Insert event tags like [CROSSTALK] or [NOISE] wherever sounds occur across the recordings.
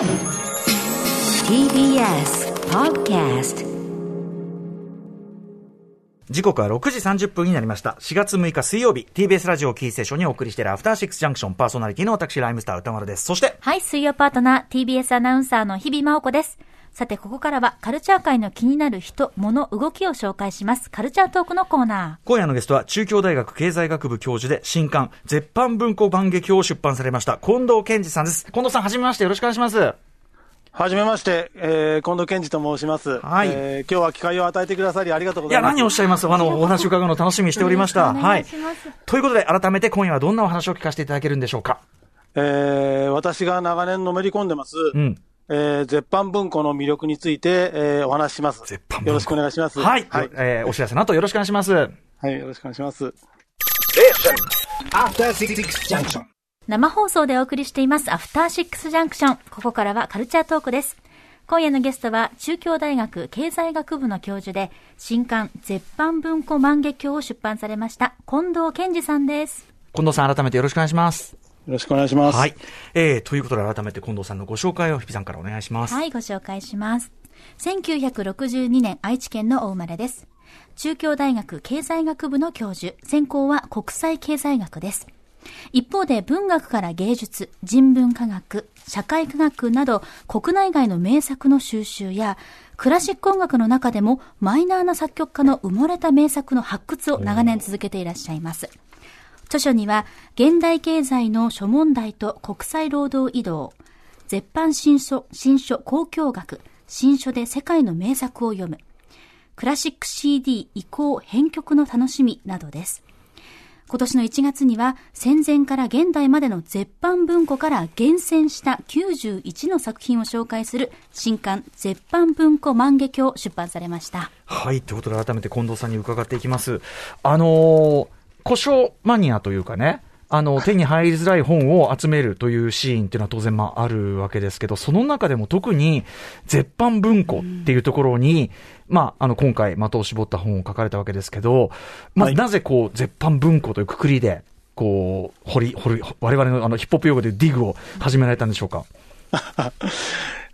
TBS Podcast 時刻は6時30分になりました。4月6日水曜日、TBS ラジオキーステーションにお送りしているアフターシックスジャンクションパーソナリティの私、ライムスター歌丸です。そして、はい、水曜パートナー、TBS アナウンサーの日々真央子です。さて、ここからはカルチャー界の気になる人、物、動きを紹介します。カルチャートークのコーナ今夜のゲストは中京大学経済学部教授で新刊、絶版文庫万華鏡を出版されました、近藤健二さんです。近藤さん、はじめましてよろしくお願いします。はじめまして、えー、近藤健二と申します。はいえー今日は機会を与えてくださりありがとうごいや、ざいます。何をおっしゃいます？あの、お話を伺うのを楽しみにしておりました。おはい願いします。ということで、改めて今夜はどんなお話を聞かせていただけるんでしょうか？えー私が長年のめり込んでます、うん。えー絶版文庫の魅力について、えーお話しします。絶版文庫よろしくお願いします。はい。はい。えーお知らせの後よろしくお願いします。はいよろしくお願いします。生放送でお送りしています、アフターシックスジャンクション。ここからはカルチャートークです。今夜のゲストは、中京大学経済学部の教授で、新刊、絶版文庫万華鏡を出版されました、近藤健二さんです。近藤さん、改めてよろしくお願いします。よろしくお願いします。はい。えー、ということで改めて近藤さんのご紹介を日比さんからお願いします。はい、ご紹介します。1962年愛知県のお生まれです。中京大学経済学部の教授、専攻は国際経済学です。一方で文学から芸術、人文科学、社会科学など国内外の名作の収集やクラシック音楽の中でもマイナーな作曲家の埋もれた名作の発掘を長年続けていらっしゃいます。著書には、現代経済の諸問題と国際労働移動、絶版新書、新書交響楽、新書で世界の名作を読む、クラシック CD 移行編曲の楽しみなどです。今年の1月には戦前から現代までの絶版文庫から厳選した91の作品を紹介する新刊絶版文庫万華鏡出版されました。はい。ということで、改めて近藤さんに伺っていきます。あのー古書マニアというかね、あの、[LAUGHS] 手に入りづらい本を集めるというシーンっていうのは当然まああるわけですけど、その中でも特に絶版文庫っていうところに、まあ、あの、今回的を絞った本を書かれたわけですけど、まあ、はいなぜこう、絶版文庫というくくりで、こう、掘り、掘り、我々のあの、ヒップホップ用語でディグを始められたんでしょうか？[LAUGHS]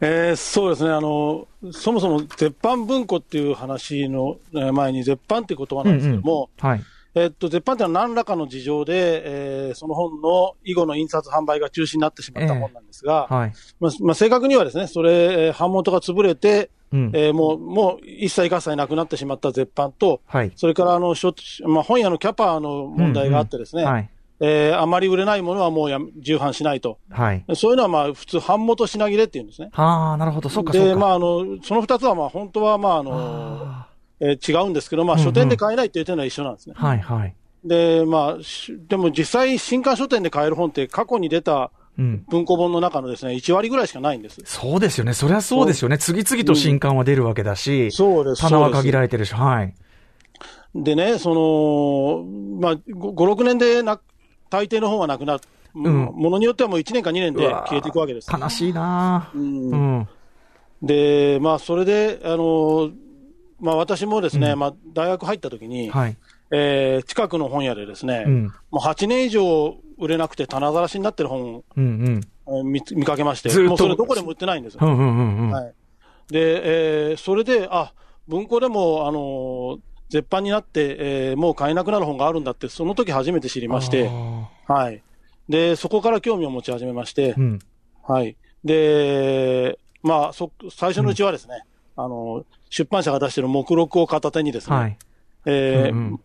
えーそうですね、あの、そもそも絶版文庫っていう話のえー前に絶版っていう言葉なんですけども、はい。えっと、絶版っていうのは何らかの事情で、えーその本の以後の印刷販売が中止になってしまった本なんですが、はい。まあまあ、正確にはですね、それ、えー版元が潰れて、うん。えーもう、もう一切合切なくなってしまった絶版と、はい。それからあの、書まあ、本屋のキャパの問題があってですね、はい。えーあまり売れないものはもうや重版しないと。はい。そういうのはまあ、普通、版元品切れっていうんですね。はあ、なるほど。そうか、そうか。で、まあ、あの、その二つはまあ、本当はまあ、あの、あえー違うんですけど、まあ、うんうん書店で買えないって言ってるのは一緒なんですね。ーはい、はい。で、まあ、しでも実際、新刊書店で買える本って過去に出たうん。文庫本の中のですね、1割ぐらいしかないんです。そうですよね。そりゃそうですよね。次々と新刊は出るわけだし、そうです。棚は限られてるし、はい。でね、その、まあ、5、6年でな、大抵の本はなくなる。んものによってはもう1年か2年で消えていくわけです。悲しいなうぁうんん。で、まあ、それで、あの、まあ、私もですね、まあ、大学入った時に、はい。えー近くの本屋でですね、うん。もう8年以上売れなくて棚ざらしになってる本をうんうん。えー見見かけまして、もうそれどこでも売ってないんですよ。うんうんうんうん。はい。で、えーそれで、あ、文庫でも、あのー絶版になって、えーもう買えなくなる本があるんだって、その時初めて知りまして、あはい。で、そこから興味を持ち始めましてー、うん。はい。で、まあ、そ、最初のうちはですね、あの、出版社が出してる目録を片手にですね、はい。えーうんうん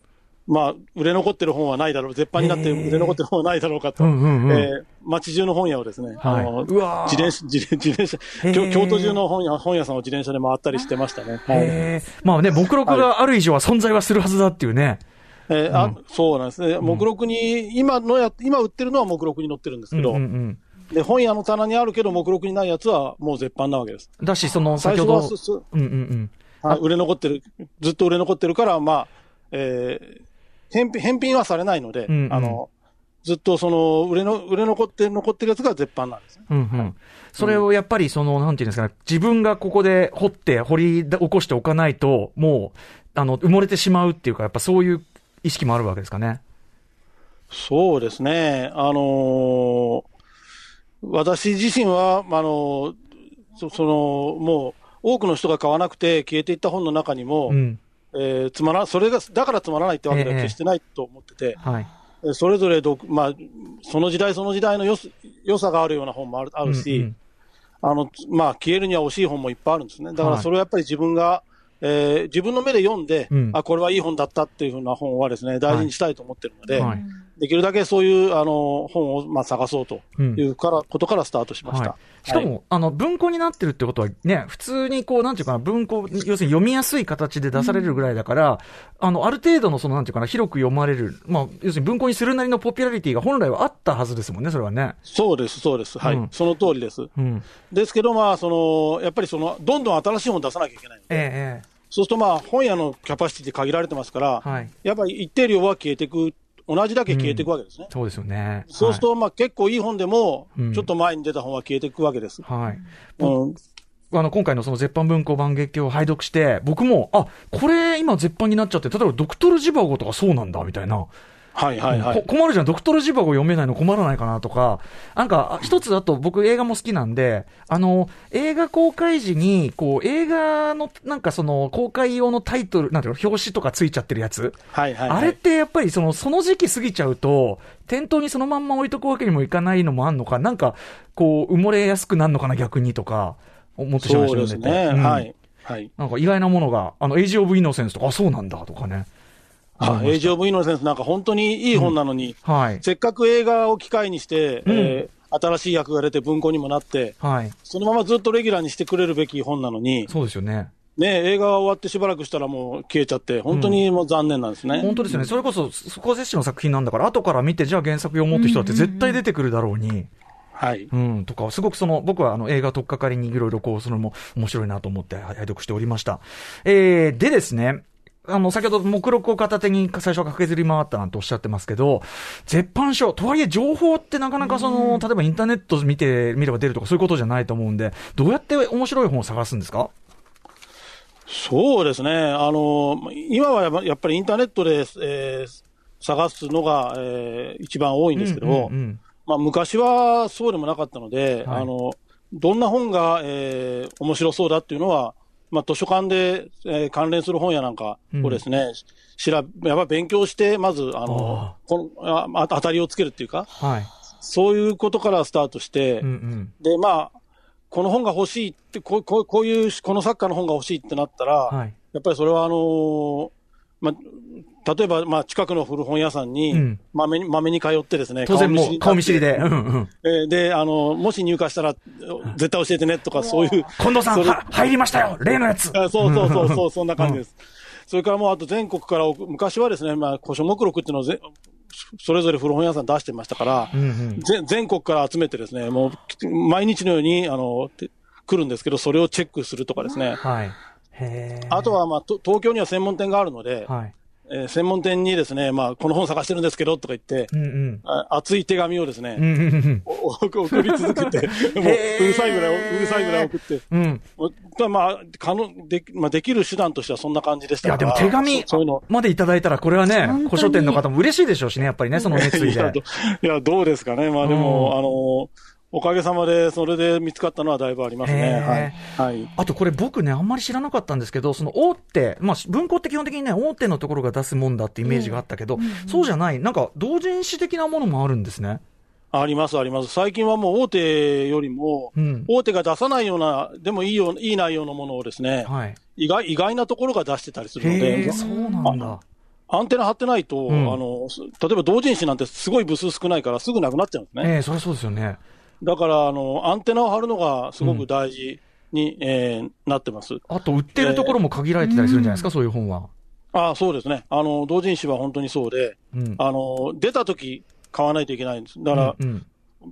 まあ、売れ残ってる本はないだろう、絶版になって売れ残ってる本はないだろうかと、うんうんうん。えー街中の本屋をですね、はいあのうわー自転車、自転自転車京、京都中の本屋本屋さんを自転車で回ったりしてましたね。はいまあね、目録がある以上は存在はするはずだっていうね。えーあそうなんですね。目録に、今のや、今売ってるのは目録に載ってるんですけど、うんうんうん。で、本屋の棚にあるけど目録にないやつはもう絶版なわけです。だし、その、最先ほどうんうんうん。はい売れ残ってる、ずっと売れ残ってるから、まあ、えー返品、返品はされないので、うんうんあの、ずっとその、売れの、売れ残って、残ってるやつが絶版なんですね。うんうん。それをやっぱりその、なんていうんですかね、自分がここで掘って、掘り起こしておかないと、もう、あの、埋もれてしまうっていうか、やっぱそういう意識もあるわけですかね。そうですね。あのー私自身は、あのーそその、もう、多くの人が買わなくて消えていった本の中にも、うん。えーつまら、それが、だからつまらないってわけではええ決してないと思ってて、はい。えーそれぞれど、まあ、その時代その時代のよす良さがあるような本もあるあるし、うんうんあの、まあ、消えるには惜しい本もいっぱいあるんですね。だかはいらそれはやっぱり自分が、えー自分の目で読んで、うんあ、これはいい本だったっていうふうな本はですね、大事にしたいと思ってるので、はいできるだけそういう、あの、本を、まあ、探そうというから、ことからスタートしました。はい、しかも、あの、文庫になってるってことはね、普通にこう、なんていうかな、文庫、要するに読みやすい形で出されるぐらいだから、あの、ある程度のその、なんていうかな、広く読まれる、まあ、要するに文庫にするなりのポピュラリティが本来はあったはずですもんね、それはね。そうです、そうです。はい。うんその通りです。うん。ですけど、まあ、その、やっぱりその、どんどん新しい本出さなきゃいけないので、ええ、そうするとまあ、本屋のキャパシティって限られてますから、はいやっぱり一定量は消えていく、同じだけ消えていくわけですね。そうですよね。そうすると、まあ、結構いい本でもうん、ちょっと前に出た本は消えていくわけです。はい。はい。うん、あの、今回のその絶版文庫版劇を拝読して、僕も、あ、これ今絶版になっちゃって、例えばドクトルジバゴとかそうなんだ、みたいな。はいはいはい。こ困るじゃん、ドクトルジバゴ読めないの困らないかなとか、なんか、あ一つだと僕映画も好きなんで、あの、映画公開時に、こう、映画の、なんかその、公開用のタイトル、なんていうの、表紙とかついちゃってるやつ。はいはいはい。あれってやっぱりその、その時期過ぎちゃうと、店頭にそのまんま置いとくわけにもいかないのもあんのか、なんか、こう、埋もれやすくなるのかな、逆にとか、思ってしまいましたですね。うんはい。はい。なんか意外なものが、あの、エイジ・オブ・イノセンスとか、あ、そうなんだ、とかね。あ、エイジオブイノセンスなんか本当にいい本なのに、はい。せっかく映画を機会にして、うんえー新しい役が出て文庫にもなって、はい。そのままずっとレギュラーにしてくれるべき本なのに、そうですよね。ね、映画が終わってしばらくしたらもう消えちゃって、本当にもう残念なんですね。本当ですよね。それこそ、スコセッシの作品なんだから、後から見て、じゃあ原作読もうって人だって絶対出てくるだろうに、はい。うん、とか、すごくその、僕はあの映画とっかかりにいろいろこう、それも面白いなと思って拝読しておりました。えー、でですね、あの、先ほど目録を片手に最初は駆けずり回ったなんておっしゃってますけど、絶版書、とはいえ情報ってなかなかその、例えばインターネット見て、見れば出るとかそういうことじゃないと思うんで、どうやって面白い本を探すんですか？そうですね。あの、今はやっぱりインターネットで、えー探すのが、えー一番多いんですけど、うんうんうん。まあ、昔はそうでもなかったので、はい。あの、どんな本が、えー面白そうだっていうのは、まあ、図書館で、えー関連する本屋なんかをですね、調べ、やっぱ勉強して、まず、あのあ、このああ当たりをつけるっていうか、はい。そういうことからスタートして、うんうん。で、まあ、この本が欲しいって、こうこうこういう、この作家の本が欲しいってなったら、はい。やっぱりそれはあのーまあ、例えば、まあ、近くの古本屋さんにうん、まめに、まめに通ってですね、当然もう顔見知りで。で。うんうん。えーで、あの、もし入荷したら、絶対教えてねとか、そういう。[LAUGHS] 近藤さん、入りましたよ例のやつあそうそうそうそう、そんな感じです。それからもう、あと全国から、昔はですね、まあ、古書目録っていうのをぜ、それぞれ古本屋さん出してましたから、うんうん。ぜ全国から集めてですね、もう、毎日のように、あの、て来るんですけど、それをチェックするとかですね。はい。あとは、まあ、と東京には専門店があるので、はい。えー専門店にですね、まあ、この本探してるんですけど、とか言って、うんうん。あ熱い手紙をですね、うんうんうん [LAUGHS] 送り続けて、[LAUGHS] もう、うるさいぐらい、うるさいぐらい送って、うん。うん。まあ、まあ、可能、で、まあ、できる手段としてはそんな感じでしいや、で。も手紙そそういうの。までいただいたら、これはね古書店の方も嬉しいでしょうしね、やっぱりね、その熱意 [LAUGHS] いや、でど。いや、どうですかね。まあ、でも、うんあの、おかげさまで、それで見つかったのはだいぶありますね。へはい。はい。あとこれ僕ね、あんまり知らなかったんですけど、その大手、まあ文庫って基本的にね、大手のところが出すもんだってイメージがあったけど、そうじゃない、なんか同人誌的なものもあるんですね。あります、あります。最近はもう大手よりも、うん大手が出さないような、でもいいよう、いい内容のものをですね、はい。意外、意外なところが出してたりするのへでえ、、そうなんだ。アンテナ張ってないと、うんあの、す例えば同人誌なんてすごい部数少ないからすぐなくなっちゃうんですね。ええそりゃそうですよね。だから、あの、アンテナを張るのがすごく大事に、えーなってます。あと、売ってるところも限られてたりするんじゃないですか、そういう本は。ああ、そうですね。あの、同人誌は本当にそうで、うん。あの、出た時買わないといけないんです。だから、うんうん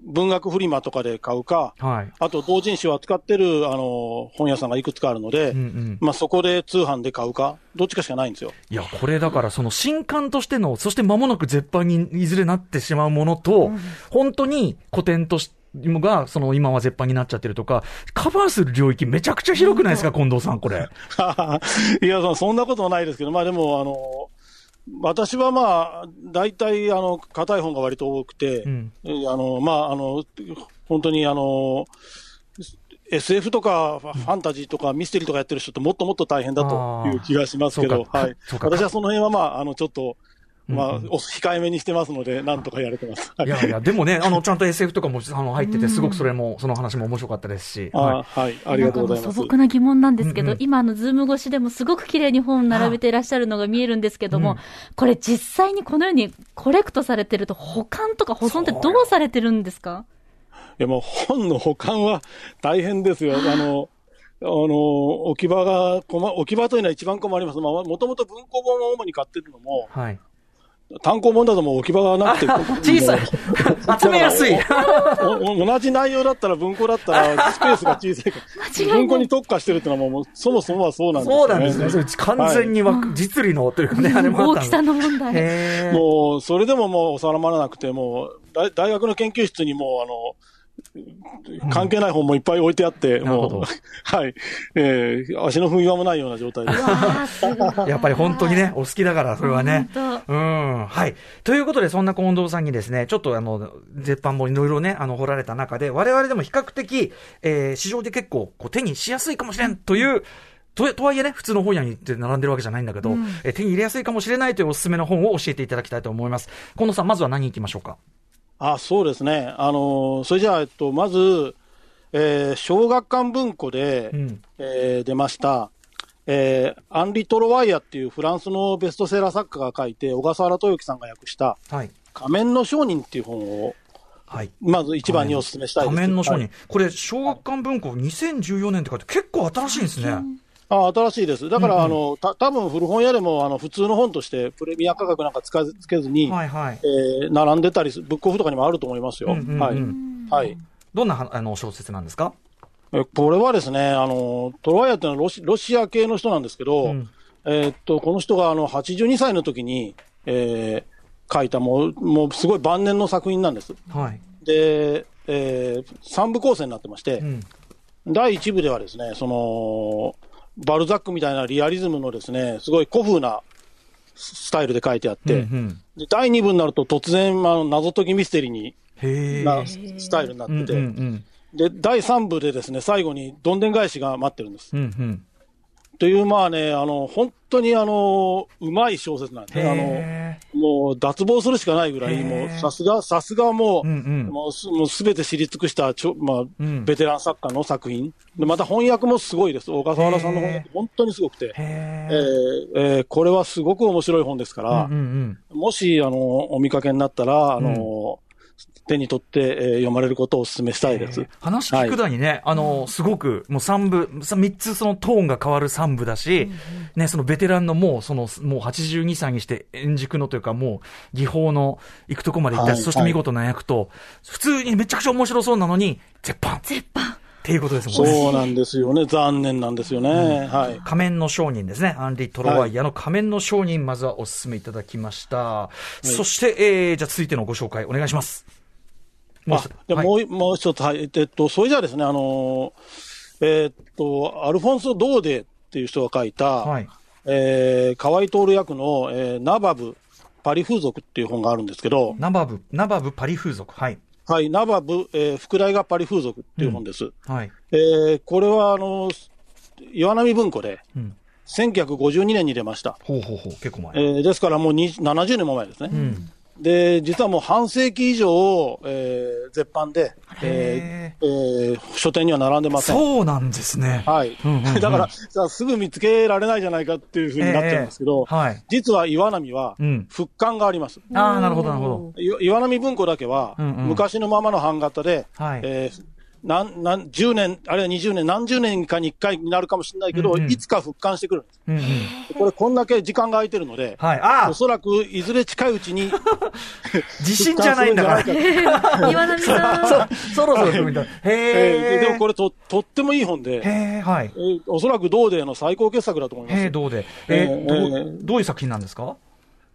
文学フリマとかで買うか、はい。あと同人誌を扱ってる、あの、本屋さんがいくつかあるので、うんうん。まあそこで通販で買うか、どっちかしかないんですよ。いや、これだから、その新刊としての、そして間もなく絶版にいずれなってしまうものと、本当に古典として、が、その今は絶版になっちゃってるとか、カバーする領域めちゃくちゃ広くないですか、近藤さん、これ。[LAUGHS] いや、そそんなことはないですけど、まあでも、あの、私はまあ、大体、あの、硬い本が割と多くて、うん。えあの、まあ、あの、本当に、あの、SF とかファンタジーとかミステリーとかやってる人ってもっともっと大変だという気がしますけど、はい。私はその辺はまあ、あの、ちょっと、まあ、うんうんお控えめにしてますので、なんとかやれてます。はいいやいや、でもね、あの、ちゃんと SF とかもあの入ってて、すごくそれも、その話も面白かったですし。あはいーはい、ありがとうございます素。朴な疑問なんですけど、うんうん今あのズーム越しでもすごく綺麗に本を並べていらっしゃるのが見えるんですけども、うんこれ実際にこのようにコレクトされてると保管とか保存ってどうされてるんですか？いや、もう本の保管は大変ですよ。あの、あの、置き場が困、置き場というのは一番困ります。まあ、もともと文庫本を主に買ってるのも、はい。単行本だともう置き場がなくて、小さい。集めやすい。[LAUGHS] 同じ内容だったら文庫だったらスペースが小さいから、文庫に特化してるっていうのはもう、そもそもはそうなんですよね。そうなんですね。完全にわく実利のというかね、あれも大きさの問題。もう、それでももう収まらなくて、もう、大大学の研究室にもう、あの、関係ない本もいっぱい置いてあって、もう、[LAUGHS] はい、えー足の踏み場もないような状態です。[LAUGHS] やっぱり本当にね、お好きだから、それはね。本うん。はい。ということで、そんな近藤さんにですね、ちょっとあの、絶版もいろいろね、あの、掘られた中で、我々でも比較的、えー市場で結構、こう、手にしやすいかもしれんという、ととはいえね、普通の本屋に行って並んでるわけじゃないんだけど、えー手に入れやすいかもしれないというおすすめの本を教えていただきたいと思います。近藤さん、まずは何行きましょうか？あ、そうですね。あの、それじゃあ、えっと、まず、えー小学館文庫で、うん。えー出ました、えーアンリ・トロワイヤっていうフランスのベストセラー作家が書いて、小笠原豊樹さんが訳した、はい。仮面の商人っていう本を、はい。まず一番にお勧めしたいです。仮面の商人。はいこれ、小学館文庫2014年って書いて、結構新しいんですね。あ新しいです。だから、うんうんあの、た多分古本屋でも、あの、普通の本として、プレミア価格なんかつかつけずに、はいはい。えー並んでたりす、ブックオフとかにもあると思いますよ。うんうんうんはい。はい。どんなはあの小説なんですか？えこれはですね、あの、トロワイヤっていうのはロシロシア系の人なんですけど、うんえーっと、この人があの、82歳の時に、えー書いたもう、もうすごい晩年の作品なんです。はい。で、えー、三部構成になってまして、うん。第一部ではですね、その、バルザックみたいなリアリズムのですね、すごい古風なススタイルで書いてあって、うんうんで第二部になると突然、あの謎解きミステリーに。なスタイルになってて、うんうんうん。で、第三部でですね、最後にどんでん返しが待ってるんです。うんうん。という、まあね、あの、本当にあの、うまい小説なんで。あの、へもう脱帽するしかないぐらい、もうさすが、さすがもう、うんうんもうすもうすべて知り尽くしたちょ、まあ、うんベテラン作家の作品。で、また翻訳もすごいです。小笠原さんの翻訳、本当にすごくて。へええ。ーえーこれはすごく面白い本ですから、うんうんもし、あの、お見かけになったら、あの、手に取って、えー読まれることをお勧めしたいです。話聞くだにね、あの、すごく、もう三部、さ三つそのトーンが変わる三部だし、ね、そのベテランのもう、その、もう82歳にして円熟のというか、もう、技法の行くとこまで行ったし、はいそして見事な役と、普通にめちゃくちゃ面白そうなのに、絶版っ絶版。ていうことですもんね。そうなんですよね。残念なんですよね。はい。仮面の商人ですね。アンリ・トロワイヤの仮面の商人、まずはお勧めいただきました。そして、えー、じゃあ続いてのご紹介お願いします。もうあではいもういもう一つ、はい。えっと、それじゃあですね、あのーえーっと、アルフォンソ・ドーデっていう人が書いた、はい。えー、河合徹役の、えーナバブ、パリ風俗っていう本があるんですけど、ナバブ、ナバブパリ風俗。はい。はい、ナバブ、えー、副題がパリ風俗っていう本です。はい。えーこれは、あの岩波文庫で、うん。1952年に出ました。ほうほうほう。結構前。えーですからもうに70年も前ですね。うん。で、実はもう半世紀以上、えー絶版で、えーえー書店には並んでません。そうなんですね。はい。うんうんうん [LAUGHS] だから、さあすぐ見つけられないじゃないかっていうふうになっちゃうんですけど、ええはい実は岩波はうん、復刊があります。ああ、なるほど、なるほい岩波文庫だけは、うんうん昔のままの版型で、はいえーなん、なん、10年、あるいは20年、何十年かに1回になるかもしれないけど、うんうんいつか復刊してくるんです。ど。うんうん。これ、こんだけ時間が空いてるので、はい。ああおそらくいずれ近いうちに [LAUGHS] 自信じゃないんだから。岩波さん。[LAUGHS] そろそろみたいな。へえ。えーでもこれと、とってもいい本で、はいえ。ーおそらく同デーの最高傑作だと思います。へえ、どうで。えー、どえーう、どういう作品なんですか？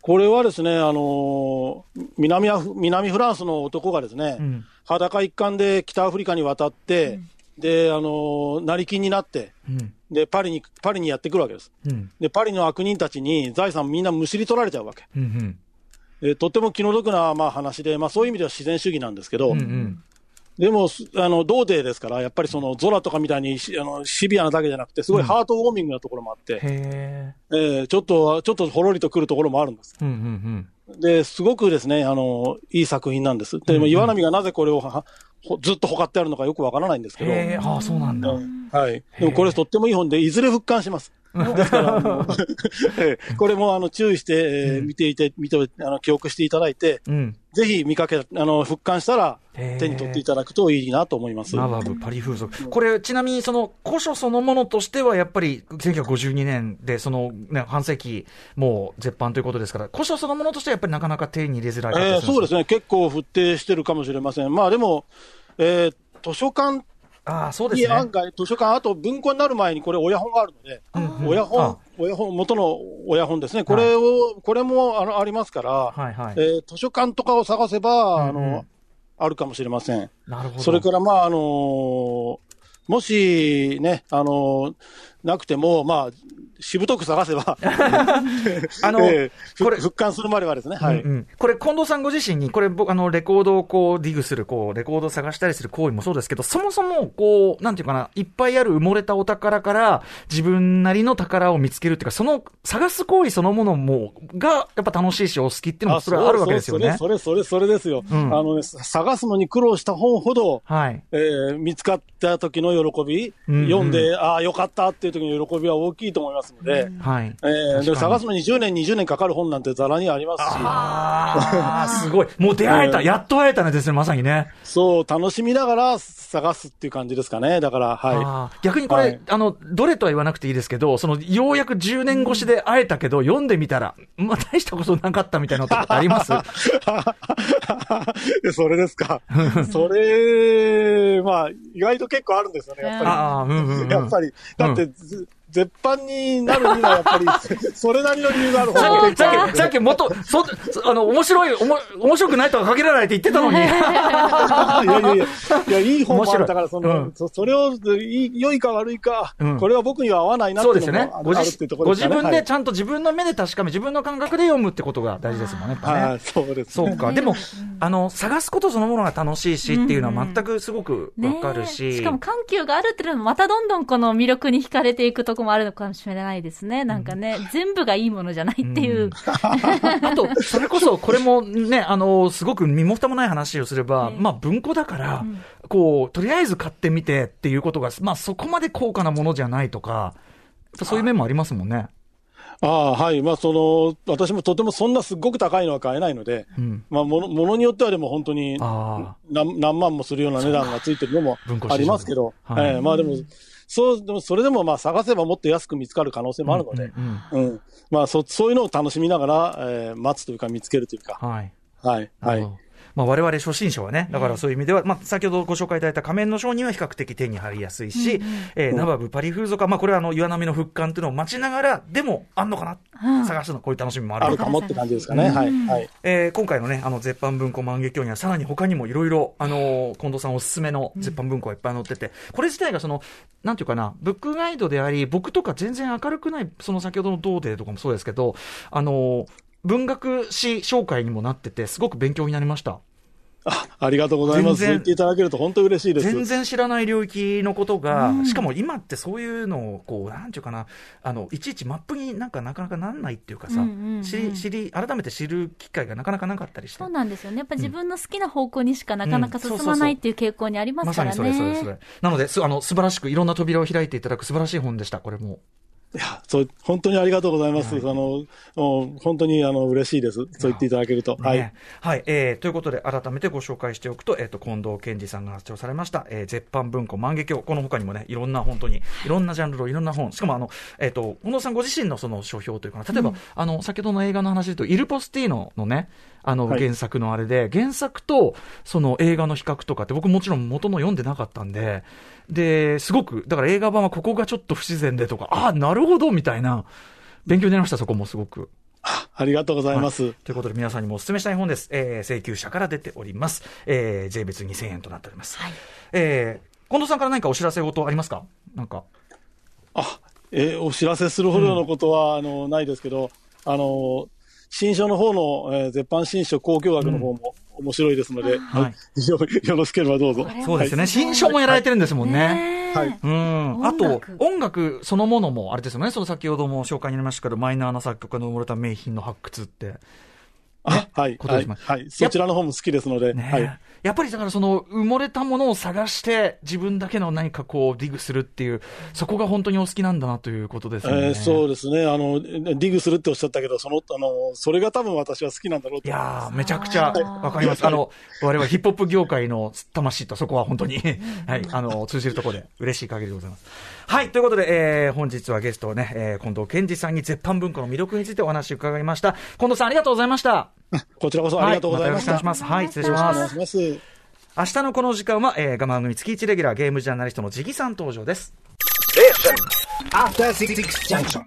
これはですね、あのー南アフ、南フランスの男がですね、うん裸一貫で北アフリカに渡って、で、あのー成金になって、うん。で、パリに、パリにやってくるわけです。うん。で、パリの悪人たちに財産みんなむしり取られちゃうわけ。うん。でとっても気の毒な、まあ、話で、まあ、そういう意味では自然主義なんですけど、うん。うん。でも、すあの、童貞ですから、やっぱりその、ゾラとかみたいにしあのシビアなだけじゃなくて、すごいハートウォーミングなところもあって、へえ。えーちょっと、ちょっとほろりとくるところもあるんです。うんうんで、すごくですね、あの、いい作品なんです。でも、岩波がなぜこれをはほずっとほかってあるのかよくわからないんですうん。けど、ああ、そうなんだ。はい。でもこれとってもいい本で、いずれ復刊します。[LAUGHS] これもあの注意して、えー見ていて、見て、あの、記憶していただいて、うん。ぜひ見かけ、あの、復刊したら、手に取っていただくといいなと思います。ナバブ、パリ風俗。これ、ちなみに、その、古書そのものとしては、やっぱり、1952年で、その、ね、半世紀、もう、絶版ということですから、古書そのものとしては、やっぱりなかなか手に入れづらいえーそうですね。ね。結構振ってしてるかもしれません。まあでも、えー図書館ああ、そうですね。に案外、図書館、あと文庫になる前にこれ親本があるので、うんあ親本、親本、元の親本ですね。これを、これもあのありますから、はいはいえ。ー図書館とかを探せば、あの、うんうんあるかもしれません。なるほど。それから、まあ、あのーもしね、あのーなくても、まあ、しぶとく探せば、[LAUGHS] あの、えーふこれ復刊するまではですね、はい。うんうんこれ、近藤さんご自身に、これ、僕、あの、レコードをこう、ディグする、こう、レコードを探したりする行為もそうですけど、そもそも、こう、なんていうかな、いっぱいある埋もれたお宝から、自分なりの宝を見つけるっていうか、その、探す行為そのものも、が、やっぱ楽しいし、お好きっていうのも、それはあるわけですよね。それ、それ、それそれですよ。うんあのね、探すのに苦労した本ほど、はい。えー見つかった時の喜び、うんうん読んで、ああ、よかったっていう時の喜びは大きいと思いますので、はい。えーで探すのに10年、20年かかる本なんてざらにありますし、ああ、すごい。もう出会えた、えーやっと会えたねですね、まさにね。そう、楽しみながら探すっていう感じですかね。だから、はい。逆にこれ、はいあの、どれとは言わなくていいですけど、その、ようやく10年越しで会えたけど、読んでみたら、まあ、大したことなかったみたいなことってあります？[LAUGHS] えそれですか。[LAUGHS] それ、まあ、意外と結構あるんですよね、やっぱり。ああ、うんうん、うん。やっぱり、だって、ず絶版になるにはやっぱり、[LAUGHS] それなりの理由があるさ本がっき、さっき、もっと、そ、そあの、面白い、おも、面白くないとは限らないって言ってたのに。[LAUGHS] いやいやいや、いや、いい本もあるだから、その、うんそそれを、いい良いか悪いか、うんこれは僕には合わないなってそうですよいうのもあ。ねご自あるっていうとこごろですかね。自分でちゃんと自分の目で確かめ、自分の感覚で読むってことが大事ですもんね、やっぱね。そうです、ね。そうか。でも、あの、探すことそのものが楽しいしっていうのは全くすごくわかるし。しかも緩急があるっていうのもまたどんどんこの魅力に惹かれていくとこもあるのかもしれないですね。なんかね、全部がいいものじゃないっていう。[LAUGHS] あと、それこそ、これもね、あの、すごく身も蓋もない話をすれば、まあ、文庫だから、こう、とりあえず買ってみてっていうことが、まあ、そこまで高価なものじゃないとか、そういう面もありますもんね。ああ、はい。まあ、その、私もとてもそんなすっごく高いのは買えないので、うん。まあ、もの、ものによってはでも本当にあ何、何万もするような値段がついてるのもありますけど、はいええまあでも、そう、でもそれでもまあ探せばもっと安く見つかる可能性もあるので、そ、そういうのを楽しみながら、えー待つというか見つけるというか、はい。はい、はいまあ、我々初心者はね、だからそういう意味では、まあ、先ほどご紹介いただいた仮面の章には比較的手に入りやすいし、えーナバブパリ風俗は、まあ、これはあの、岩波の復刊っていうのを待ちながら、でも、あんのかな、探すの、こういう楽しみもある。あるかもって感じですかね。はい、はい。えー今回のね、あの、絶版文庫万華鏡には、さらに他にもいろいろ、あのー近藤さんおすすめの絶版文庫がいっぱい載ってて、これ自体がその、なんていうかな、ブックガイドであり、僕とか全然明るくない、その先ほどの童貞とかもそうですけど、あのー文学史紹介にもなってて、すごく勉強になりました。あありがとうございます。言っていただけると本当嬉しいです。全然知らない領域のことが、しかも今ってそういうのを、こう、なんていうかな、あの、いちいちマップになんかなかなかなんないっていうかさ、うんうんうん知り、知り、改めて知る機会がなかなかなかったりしてそう。なんですよね。やっぱ自分の好きな方向にしかなかなか進まないっていう傾向にありますからね。まさにそれそれそれ。なので、すあの、素晴らしくいろんな扉を開いていただく素晴らしい本でした、これも。いや、そう、本当にありがとうございます。あの、本当にあの嬉しいです。そう言っていただけると。はい。ねはい。えーということで、改めてご紹介しておくと、えっ、と、近藤健二さんが発表されました、えー絶版文庫万華鏡。この他にもね、いろんな本当に、いろんなジャンルのいろんな本。しかも、あの、えっ、と、近藤さんご自身のその書評というかな、例えば、あの、先ほどの映画の話で言うと、イルポスティーノのね、あの、はい原作のあれで、原作と、その映画の比較とかって、僕もちろん元の読んでなかったんで、で、すごく、だから映画版はここがちょっと不自然でとか、ああ、なるほど、みたいな、勉強になりました、そこもすごく。ありがとうございます。ということで皆さんにもお勧めしたい本です。えー請求者から出ております。えー税別2000円となっております。はいえー近藤さんから何かお知らせ事ありますか？なんか。あ、えーお知らせするほどのことは、あの、ないですけど、あの、新書の方の、えー絶版新書交響学の方も、面白いですので、はいはい、よ [LAUGHS] よろしければどうぞ。そうですね。新書もやられてるんですもんね。はいうん。あと音楽、音楽そのものも、あれですよね。その先ほども紹介になりましたけど、マイナーな作曲家の埋もれた名品の発掘って。あはい、はいことにしますはい。そちらの方も好きですので、ねはい。やっぱりだからその埋もれたものを探して自分だけの何かこうディグするっていう、そこが本当にお好きなんだなということですよね。えーそうですね。あの、ディグするっておっしゃったけど、その、あの、それが多分私は好きなんだろうとい。やー、めちゃくちゃわかります。あの、我々ヒップホップ業界の魂とそこは本当に、はい、あの、通じるところで嬉しい限りでございます。はい、ということで、えー、本日はゲストね、えー、近藤健二さんに絶版文庫の魅力についてお話を伺いました。近藤さんありがとうございました。こちらこそありがとうございました。はいまたよろしくお願いしますはい失礼しますくお願いします。明日のこの時間は、えー、ガマ組月1レギュラーゲームジャーナリストのジギさん登場です。Junction.